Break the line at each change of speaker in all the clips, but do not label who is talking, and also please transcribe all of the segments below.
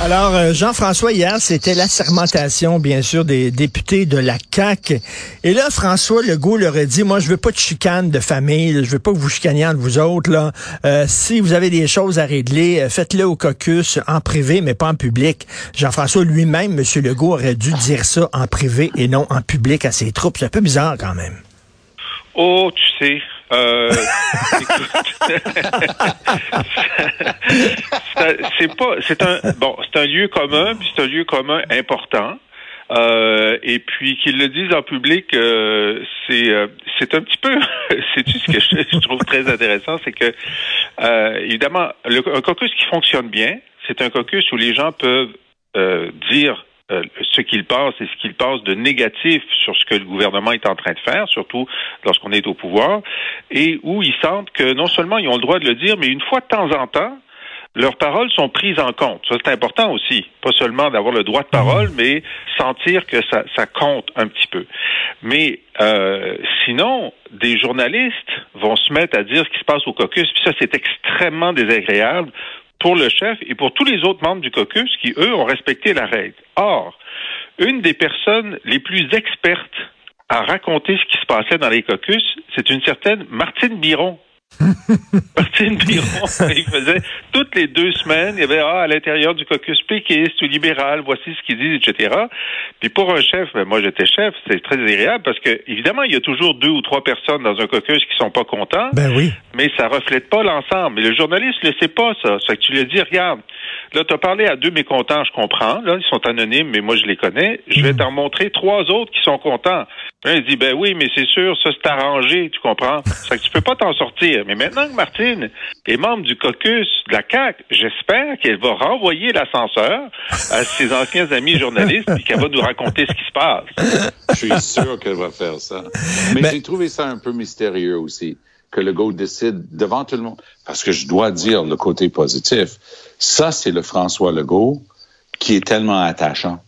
Alors, euh, Jean-François, hier, c'était la sermentation, bien sûr, des députés de la CAQ. Et là, François Legault leur a dit, moi, je veux pas de chicane de famille, je veux pas que vous chicaniez entre vous autres. Là. Euh, si vous avez des choses à régler, euh, faites-le au caucus, en privé, mais pas en public. Jean-François lui-même, M. Legault, aurait dû dire ça en privé et non en public à ses troupes. C'est un peu bizarre quand même.
Oh, tu sais, euh, c'est pas, c'est un bon, c'est un lieu commun, c'est un lieu commun important. Euh, et puis qu'ils le disent en public, euh, c'est c'est un petit peu, c'est ce que je, trouve très intéressant, c'est que évidemment un caucus qui fonctionne bien, c'est un caucus où les gens peuvent dire euh, ce qu'ils pensent et ce qu'ils pensent de négatif sur ce que le gouvernement est en train de faire, surtout lorsqu'on est au pouvoir, et où ils sentent que non seulement ils ont le droit de le dire, mais une fois de temps en temps, leurs paroles sont prises en compte. Ça, c'est important aussi. Pas seulement d'avoir le droit de parole, mais sentir que ça, ça compte un petit peu. Mais euh, sinon, des journalistes vont se mettre à dire ce qui se passe au caucus, puis ça, c'est extrêmement désagréable pour le chef et pour tous les autres membres du caucus qui, eux, ont respecté la règle. Or, une des personnes les plus expertes à raconter ce qui se passait dans les caucus, c'est une certaine Martine Biron, Martine Biron, il faisait toutes les deux semaines, il y avait ah, à l'intérieur du caucus péquiste ou libéral, voici ce qu'ils disent, etc. Puis pour un chef, ben moi j'étais chef, c'est très agréable parce que évidemment il y a toujours deux ou trois personnes dans un caucus qui sont pas contents.
Ben oui.
Mais ça reflète pas l'ensemble. Mais le journaliste ne sait pas ça. C'est que tu lui dis regarde, là tu as parlé à deux mécontents, je comprends. Là ils sont anonymes, mais moi je les connais. Je vais mm. t'en montrer trois autres qui sont contents. Là, il dit ben oui, mais c'est sûr, ça c'est arrangé, tu comprends. C'est que tu peux pas t'en sortir. Mais maintenant que Martine est membre du caucus de la CAQ, j'espère qu'elle va renvoyer l'ascenseur à ses anciens amis journalistes et qu'elle va nous raconter ce qui se passe.
Je suis sûr qu'elle va faire ça. Mais, j'ai trouvé ça un peu mystérieux aussi que le go décide devant tout le monde. Parce que je dois dire le côté positif. Ça, c'est le François Legault qui est tellement attachant.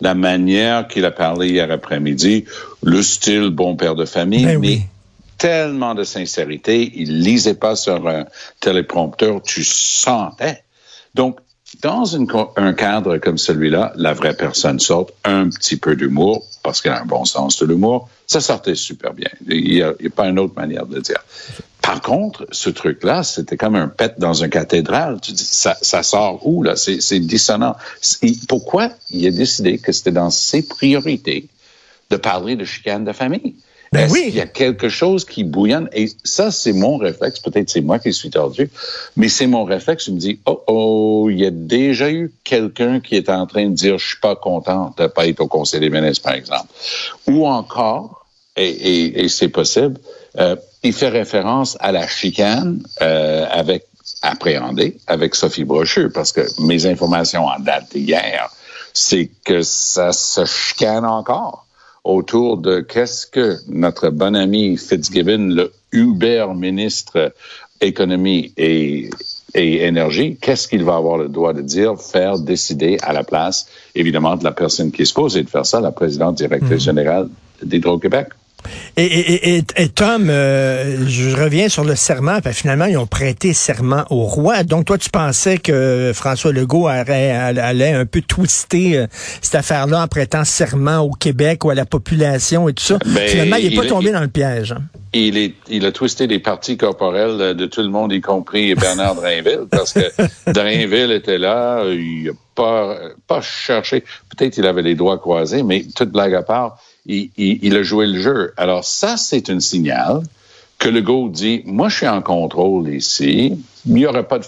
La manière qu'il a parlé hier après-midi, le style bon père de famille, ben mais tellement de sincérité. Il lisait pas sur un téléprompteur, tu sentais. Donc, dans un cadre comme celui-là, la vraie personne sort un petit peu d'humour, parce qu'elle a un bon sens de l'humour. Ça sortait super bien. Il n'y a, pas une autre manière de le dire. Par contre, ce truc-là, c'était comme un pet dans une cathédrale. Tu dis, ça, sort où, là? C'est dissonant. Pourquoi il a décidé que c'était dans ses priorités de parler de chicane de famille?
Ben oui.
Il y a quelque chose qui bouillonne. Et ça, c'est mon réflexe. Peut-être c'est moi qui suis tordu, mais c'est mon réflexe. Je me dis, oh, oh, il y a déjà eu quelqu'un qui est en train de dire, je suis pas content de pas être au Conseil des ministres, par exemple. Ou encore, et, et, et c'est possible, euh, il fait référence à la chicane euh, avec appréhendé avec Sophie Brocheux, parce que mes informations en date d'hier, c'est que ça se chicane encore autour de qu'est-ce que notre bon ami Fitzgibbon, le Uber ministre économie et, et énergie, qu'est-ce qu'il va avoir le droit de dire, faire, décider à la place, évidemment, de la personne qui est supposée de faire ça, la présidente directrice mmh. générale d'Hydro-Québec?
Et, et, et, et, Tom, euh, je reviens sur le serment. Ben, finalement, ils ont prêté serment au roi. Donc, toi, tu pensais que François Legault allait, allait un peu twister euh, cette affaire-là en prêtant serment au Québec ou à la population et tout ça. Ben, finalement, il n'est pas tombé dans le piège. Hein.
Il, est, il a twisté les parties corporelles de tout le monde, y compris Bernard Drainville, parce que Drainville était là, il n'a pas, pas cherché. Peut-être qu'il avait les doigts croisés, mais toute blague à part, il, a joué le jeu. Alors ça, c'est un signal que le go dit, moi, je suis en contrôle ici. Il n'y aurait pas de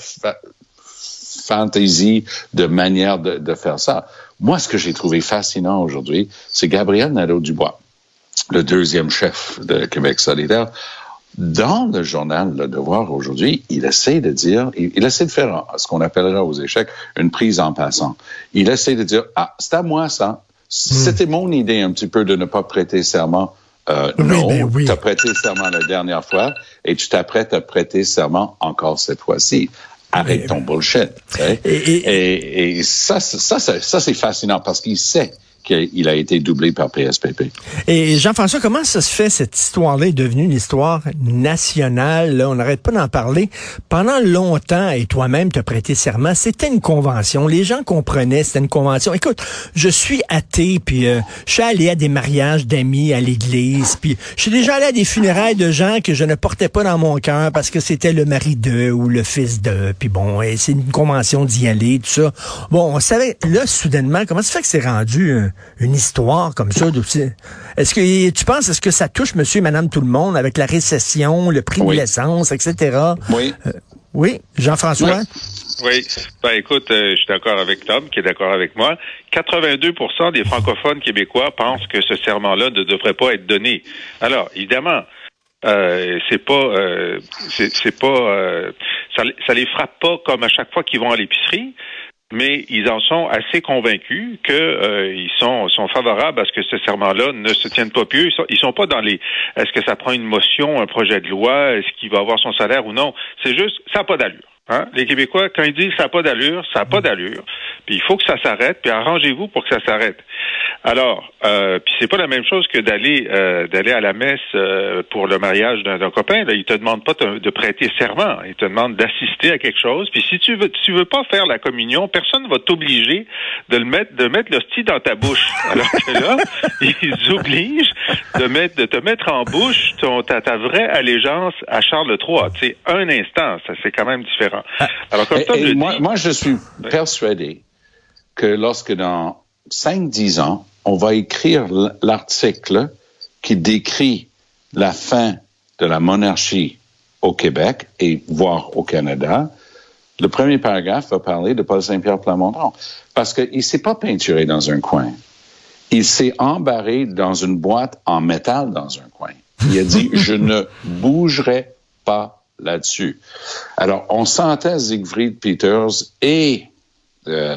fantaisie de manière de, faire ça. Moi, ce que j'ai trouvé fascinant aujourd'hui, c'est Gabriel Nadeau-Dubois, le deuxième chef de Québec solidaire. Dans le journal Le Devoir aujourd'hui, il essaie de dire, il, essaie de faire ce qu'on appellera aux échecs une prise en passant. Il essaie de dire, ah, c'est à moi ça, c'était mon idée un petit peu de ne pas prêter serment. Euh, non, ben tu as prêté serment la dernière fois et tu t'apprêtes à prêter serment encore cette fois-ci. arrête ton bullshit. Et, et, et, ça, ça, ça, ça c'est fascinant parce qu'il sait qu'il a été doublé par PSPP.
Et Jean-François, comment ça se fait, cette histoire-là est devenue une histoire nationale? Là, on n'arrête pas d'en parler. Pendant longtemps, et toi-même te prêté serment, c'était une convention. Les gens comprenaient, c'était une convention. Écoute, je suis athée, puis euh, je suis allé à des mariages d'amis à l'église, puis je suis déjà allé à des funérailles de gens que je ne portais pas dans mon cœur parce que c'était le mari d'eux ou le fils d'eux, puis bon, c'est une convention d'y aller, tout ça. Bon, on savait, là, soudainement, comment ça fait que c'est rendu... Euh, une histoire comme ça. Est-ce que tu penses, est-ce que ça touche monsieur et madame tout le monde avec la récession, le prix de l'essence, etc.?
Oui.
Euh, oui, Jean-François?
Oui. Ben, écoute, euh, je suis d'accord avec Tom, qui est d'accord avec moi. 82% des francophones québécois pensent que ce serment-là ne devrait pas être donné. Alors, évidemment, euh, c'est pas, c'est pas, ça, ça les frappe pas comme à chaque fois qu'ils vont à l'épicerie mais ils en sont assez convaincus qu'ils euh, sont, sont favorables à ce que ce serment-là ne se tienne pas plus. Ils sont, ils sont pas dans les est-ce que ça prend une motion, un projet de loi, est-ce qu'il va avoir son salaire ou non? C'est juste, ça n'a pas d'allure. Hein? Les Québécois, quand ils disent ça n'a pas d'allure, ça n'a pas d'allure. Puis il faut que ça s'arrête, puis arrangez-vous pour que ça s'arrête. Alors, euh, puis c'est pas la même chose que d'aller euh, d'aller à la messe euh, pour le mariage d'un copain. Là, il te demande pas de prêter serment, il te demande d'assister à quelque chose. Puis si tu veux tu veux pas faire la communion, personne va t'obliger de le mettre de mettre l'hostie dans ta bouche. Alors que là, ils obligent de mettre de te mettre en bouche ton, ta, ta vraie allégeance à Charles III. C'est un instant, ça c'est quand même différent.
Alors, comme et, moi, moi, je suis persuadé que lorsque dans 5-10 ans, on va écrire l'article qui décrit la fin de la monarchie au Québec et voire au Canada, le premier paragraphe va parler de Paul Saint-Pierre Plamondon parce qu'il ne s'est pas peinturé dans un coin. Il s'est embarré dans une boîte en métal dans un coin. Il a dit, je ne bougerai pas là-dessus. Alors, on sentait Siegfried Peters et euh,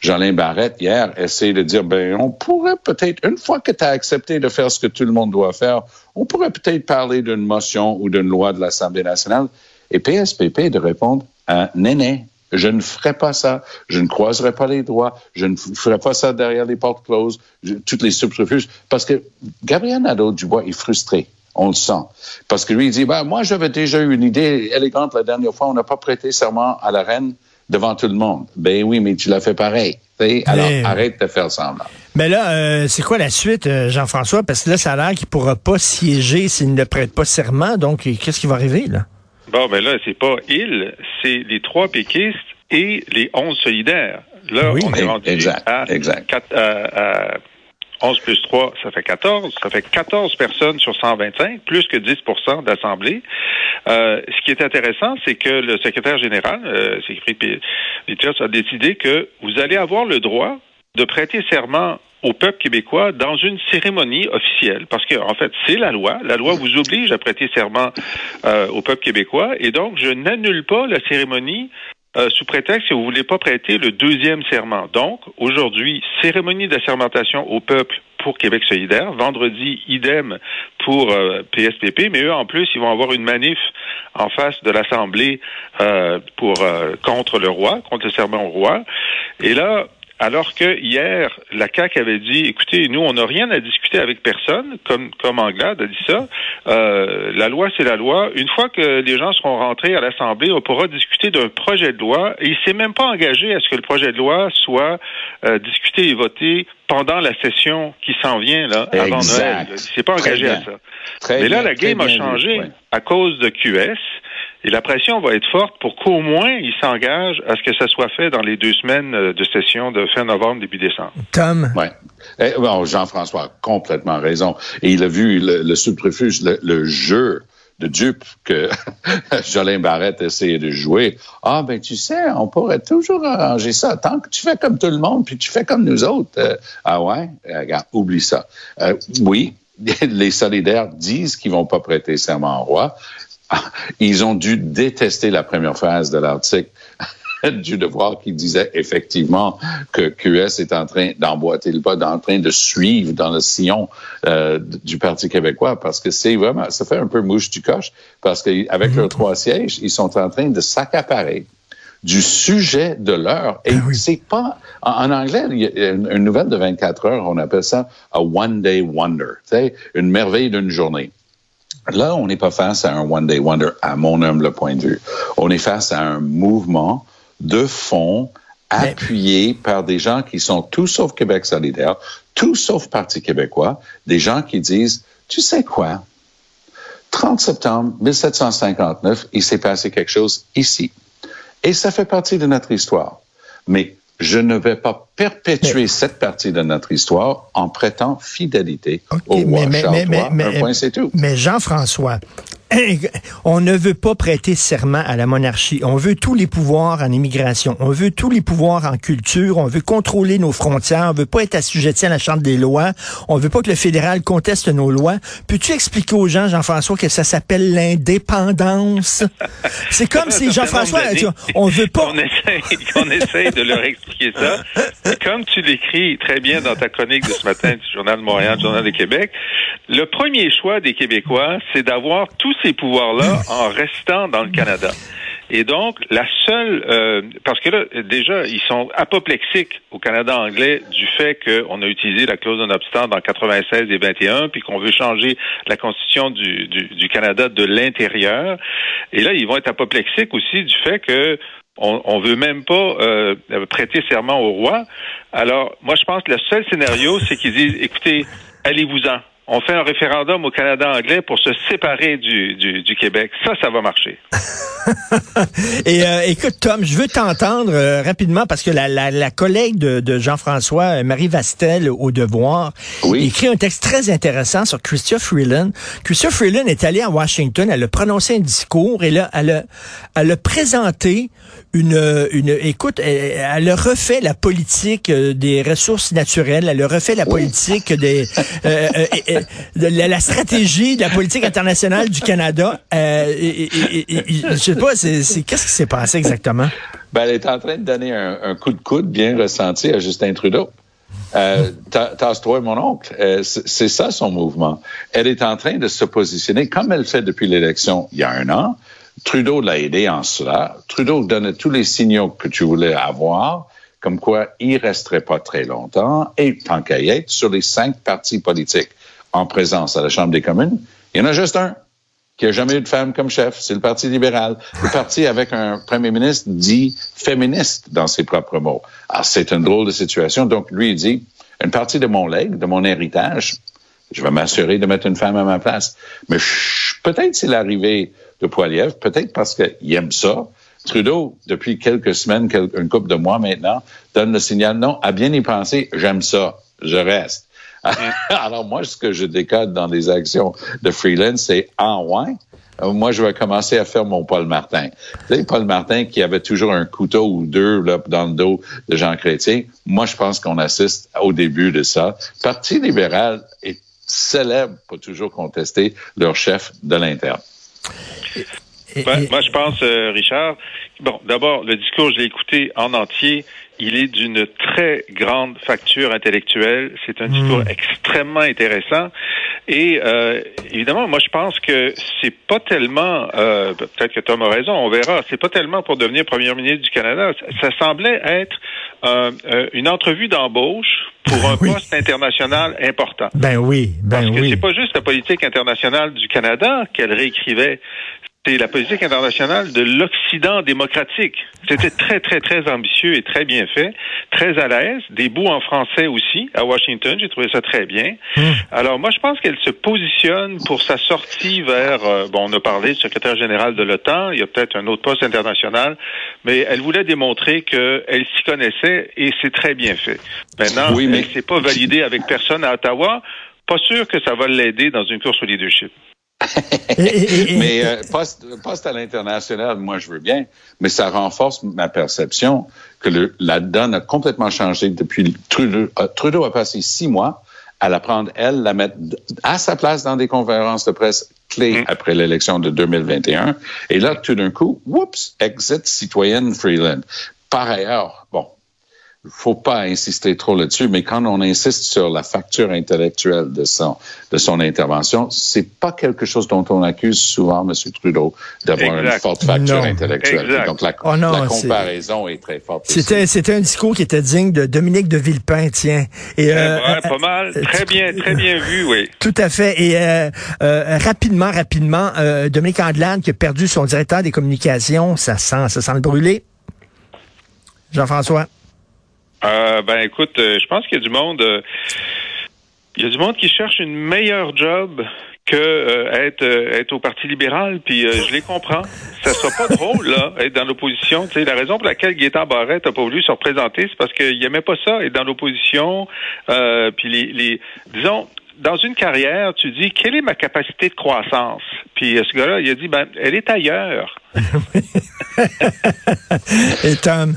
Jean-Lin Barrette hier essayer de dire, ben, on pourrait peut-être, une fois que tu as accepté de faire ce que tout le monde doit faire, on pourrait peut-être parler d'une motion ou d'une loi de l'Assemblée nationale. Et PSPP de répondre, à Néné, je ne ferai pas ça. Je ne croiserai pas les droits. Je ne ferai pas ça derrière les portes closes. toutes les subterfuges. Parce que Gabriel Nadeau-Dubois est frustré. On le sent. Parce que lui, il dit, ben, moi, j'avais déjà eu une idée élégante la dernière fois. On n'a pas prêté serment à la reine devant tout le monde. Ben oui, mais tu l'as fait pareil. Alors, arrête de faire semblant.
Mais là, euh, c'est quoi la suite, euh, Jean-François? Parce que là, ça a l'air qu'il ne pourra pas siéger s'il ne prête pas serment. Donc, qu'est-ce qui va arriver, là?
Bon, ben là, c'est pas il, c'est les trois péquistes et les onze solidaires. Là, on est rendu
exact,
à,
exact.
à 11 plus 3, ça fait 14. Ça fait 14 personnes sur 125, plus que 10% d'assemblée. Euh, ce qui est intéressant, c'est que le secrétaire général, euh, Siegfried Peters, a décidé que vous allez avoir le droit de prêter serment au peuple québécois dans une cérémonie officielle, parce que en fait c'est la loi. La loi vous oblige à prêter serment euh, au peuple québécois, et donc je n'annule pas la cérémonie euh, sous prétexte que vous voulez pas prêter le deuxième serment. Donc, aujourd'hui, cérémonie d'assermentation au peuple pour Québec solidaire. Vendredi, idem pour PSPP, euh, mais eux, en plus, ils vont avoir une manif en face de l'Assemblée euh, pour contre le roi, contre le serment au roi. Et là, alors que hier, la CAQ avait dit, écoutez, nous, on n'a rien à discuter avec personne, comme, comme Anglade a dit ça. Euh, la loi, c'est la loi. Une fois que les gens seront rentrés à l'Assemblée, on pourra discuter d'un projet de loi. Et il s'est même pas engagé à ce que le projet de loi soit euh, discuté et voté pendant la session qui s'en vient là, avant Noël. Il s'est pas engagé à ça. Mais là, la game a changé à cause de QS. Et la pression va être forte pour qu'au moins il s'engage à ce que ça soit fait dans les deux semaines euh, de session de fin novembre, début décembre.
Tom?
Ouais. Eh, bon, Jean-François a complètement raison. Et il a vu le, le le, jeu de dupe que Jolin Barrette essayait de jouer. Ah, ben tu sais, on pourrait toujours arranger ça. Tant que tu fais comme tout le monde, puis tu fais comme nous autres. Euh, ah ouais? Regarde, oublie ça. Euh, oui, les solidaires disent qu'ils vont pas prêter serment au roi, ils ont dû détester la première phase de l'article du devoir qui disait effectivement que QS est en train d'emboîter le pas, en train de suivre dans le sillon euh, du Parti québécois, parce que c'est vraiment, ça fait un peu mouche du coche, parce qu'avec leurs trois sièges, ils sont en train de s'accaparer du sujet de l'heure. Et c'est pas, en, anglais, il y a une, une, nouvelle de 24 heures, on appelle ça a one day wonder, une merveille d'une journée. Là, on n'est pas face à un one day wonder, à mon humble point de vue. On est face à un mouvement de fond appuyé par des gens qui sont tout sauf Québec solidaire, tout sauf Parti québécois, des gens qui disent, tu sais quoi, 30 septembre 1759, il s'est passé quelque chose ici. Et ça fait partie de notre histoire. Mais je ne vais pas perpétuer cette partie de notre histoire en prêtant fidélité au roi
mais,
Charles
mais,
III.
mais,
Un point, c'est tout.
Mais Jean-François, on ne veut pas prêter serment à la monarchie. On veut tous les pouvoirs en immigration. On veut tous les pouvoirs en culture. On veut contrôler nos frontières. On veut pas être assujetti à la Chambre des lois. On veut pas que le fédéral conteste nos lois. Peux-tu expliquer aux gens, Jean-François, que ça s'appelle l'indépendance? C'est comme si, Jean-François, on veut pas...
On essaye, on essaye de leur expliquer ça. Et comme tu l'écris très bien dans ta chronique de ce matin du Journal de Montréal, du Journal de Québec, le premier choix des Québécois, c'est d'avoir tous ces pouvoirs-là en restant dans le Canada. Et donc, la seule, euh, parce que là, déjà, ils sont apoplexiques au Canada anglais du fait qu'on a utilisé la clause non obstant dans 96 et 21, puis qu'on veut changer la constitution du, du, du Canada de l'intérieur. Et là, ils vont être apoplexiques aussi du fait que on, on veut même pas euh, prêter serment au roi. Alors, moi, je pense que le seul scénario, c'est qu'ils disent, écoutez, allez-vous-en on fait un référendum au Canada anglais pour se séparer du, du, du Québec. Ça, ça va marcher.
Et euh, écoute, Tom, je veux t'entendre euh, rapidement parce que la, la, la collègue de, de Jean-François, Marie Vastel, au Devoir,
Oui.
écrit un texte très intéressant sur Chrystia Freeland. Chrystia Freeland est allée à Washington, elle a prononcé un discours et là, elle a, elle a présenté une, une écoute, elle, elle a refait la politique euh, des ressources naturelles, elle a refait la politique des, euh, euh, de la, la stratégie de la politique internationale du Canada. Euh, et, et- et- je sais pas, c'est, qu'est-ce qui s'est passé exactement?
Ben, elle est en train de donner un, un coup de coude bien ressenti à Justin Trudeau. Euh, ta- Tasse-toi, mon oncle. Euh, c'est c'est ça son mouvement. Elle est en train de se positionner comme elle fait depuis l'élection il y a un an. Trudeau l'a aidé en cela. Trudeau donnait tous les signaux que tu voulais avoir, comme quoi il resterait pas très longtemps. Et tant qu'à y être, sur les cinq partis politiques en présence à la Chambre des communes, il y en a juste un qui a jamais eu de femme comme chef, c'est le Parti libéral. Le parti avec un premier ministre dit féministe dans ses propres mots. Alors, c'est une drôle de situation. Donc, lui, il dit, une partie de mon legs, de mon héritage, je vais m'assurer de mettre une femme à ma place. Mais peut-être c'est l'arrivée de Poiliev, peut-être parce qu'il aime ça. Trudeau, depuis quelques semaines, une couple de mois maintenant, donne le signal, non, à bien y penser, j'aime ça, je reste. Alors moi, ce que je décode dans les actions de freelance, c'est en ouais. euh, Moi, je vais commencer à faire mon Paul Martin. Tu sais, Paul Martin qui avait toujours un couteau ou deux là, dans le dos de Jean Chrétien. Moi, je pense qu'on assiste au début de ça. Parti libéral est célèbre pour toujours contester leur chef de l'interne.
Et-
Ben,
et-
moi, je pense, euh, Richard, bon, d'abord, le discours, je l'ai écouté en entier. Il est d'une très grande facture intellectuelle. C'est un discours extrêmement intéressant. Et euh, évidemment, moi, je pense que c'est pas tellement, euh, peut-être que Tom a raison, on verra. C'est pas tellement pour devenir premier ministre du Canada. Ça, ça semblait être euh, euh, une entrevue d'embauche pour un
Oui.
poste international important.
Ben oui, ben
Parce que
oui.
c'est pas juste la politique internationale du Canada qu'elle réécrivait, c'est la politique internationale de l'Occident démocratique. C'était très, très, très ambitieux et très bien fait, très à l'aise. Des bouts en français aussi, à Washington, j'ai trouvé ça très bien. Alors moi, je pense qu'elle se positionne pour sa sortie vers, euh, bon, on a parlé du secrétaire général de l'OTAN, il y a peut-être un autre poste international, mais elle voulait démontrer qu'elle s'y connaissait et c'est très bien fait. Maintenant,
Oui, mais-
elle s'est pas validée avec personne à Ottawa. Pas sûr que ça va l'aider dans une course au leadership.
Mais euh, poste, poste à l'international, moi, je veux bien, mais ça renforce ma perception que le, la donne a complètement changé depuis Trudeau. euh, Trudeau a passé six mois à la prendre, elle, la mettre à sa place dans des conférences de presse clés
Mm.
après l'élection de 2021. Et là, tout d'un coup, whoops, exit citoyenne Freeland. Par ailleurs, bon, faut pas insister trop là-dessus, mais quand on insiste sur la facture intellectuelle de son, de son intervention, c'est pas quelque chose dont on accuse souvent M. Trudeau d'avoir une forte facture intellectuelle. Donc la, oh la comparaison est... très forte.
C'était, c'était un discours qui était digne de Dominique de Villepin, tiens.
Et, euh, pas mal, très bien, très bien vu, oui.
Tout à fait. Et euh, euh, rapidement, rapidement, Dominique Andelade qui a perdu son directeur des communications, ça sent, ça sent le brûler. Jean-François.
Euh, ben écoute, euh, je pense qu'il y a du monde. Euh, il y a du monde qui cherche une meilleure job que être être au Parti libéral, puis je les comprends. Ça sera pas drôle là, être dans l'opposition. Tu la raison pour laquelle Gaétan Barrette n'a pas voulu se représenter, c'est parce qu'il aimait pas ça, être dans l'opposition. puis les, les, disons, dans une carrière, tu dis quelle est ma capacité de croissance? Puis ce gars-là, il a dit ben elle est ailleurs.
Et Tom.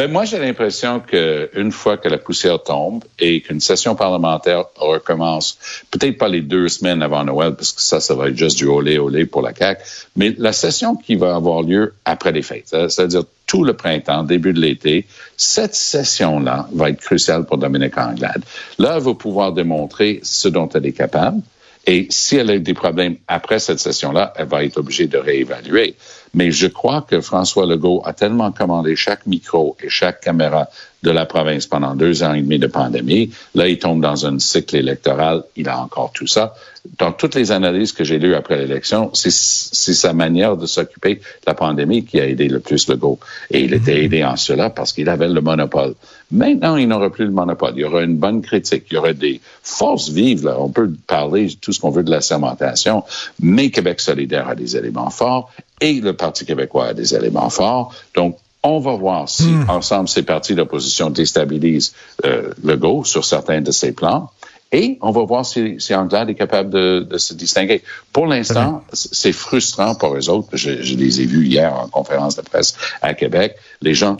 Ben moi, j'ai l'impression qu'une fois que la poussière tombe et qu'une session parlementaire recommence, peut-être pas les deux semaines avant Noël, parce que ça, ça va être juste du olé olé pour la CAQ, mais la session qui va avoir lieu après les fêtes, c'est-à-dire tout le printemps, début de l'été, cette session-là va être cruciale pour Dominique Anglade. Là, elle va pouvoir démontrer ce dont elle est capable. Et si elle a des problèmes après cette session-là, elle va être obligée de réévaluer. Mais je crois que François Legault a tellement commandé chaque micro et chaque caméra de la province pendant deux ans et demi de pandémie. Là, il tombe dans un cycle électoral. Il a encore tout ça. Dans toutes les analyses que j'ai lues après l'élection, c'est sa manière de s'occuper de la pandémie qui a aidé le plus Legault. Et il était aidé en cela parce qu'il avait le monopole. Maintenant, il n'aura plus le monopole. Il y aura une bonne critique. Il y aura des forces vives. Là. On peut parler tout ce qu'on veut de la sermentation, mais Québec solidaire a des éléments forts et le Parti québécois a des éléments forts. Donc, on va voir si hmm. ensemble ces partis d'opposition déstabilisent euh, le go sur certains de ses plans. Et on va voir si, si Anglade est capable de, de se distinguer. Pour l'instant, c'est frustrant pour eux autres. Je, je, les ai vus hier en conférence de presse à Québec. Les gens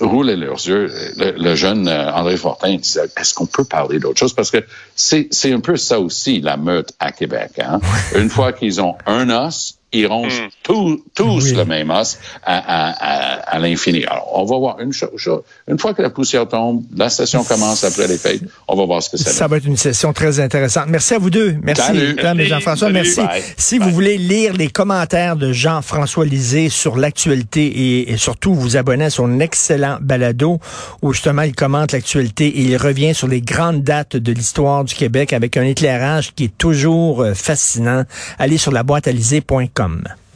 roulaient leurs yeux. Le, jeune euh, André Fortin disait, est-ce qu'on peut parler d'autre chose? Parce que c'est un peu ça aussi, la meute à Québec. Hein? Une fois qu'ils ont un os, ils rongent mm. tous le même os à, à, à, l'infini. Alors, on va voir une chose. Une fois que la poussière tombe, la session commence après les fêtes, on va voir ce que ça
Ça va être une session très intéressante. Merci à vous deux. Merci, Jean-François. Merci. Si vous voulez lire les commentaires de Jean-François Lisée sur l'actualité et, et, surtout vous abonner à son excellent balado où justement il commente l'actualité et il revient sur les grandes dates de l'histoire du Québec avec un éclairage qui est toujours euh, fascinant, allez sur la boîte à comme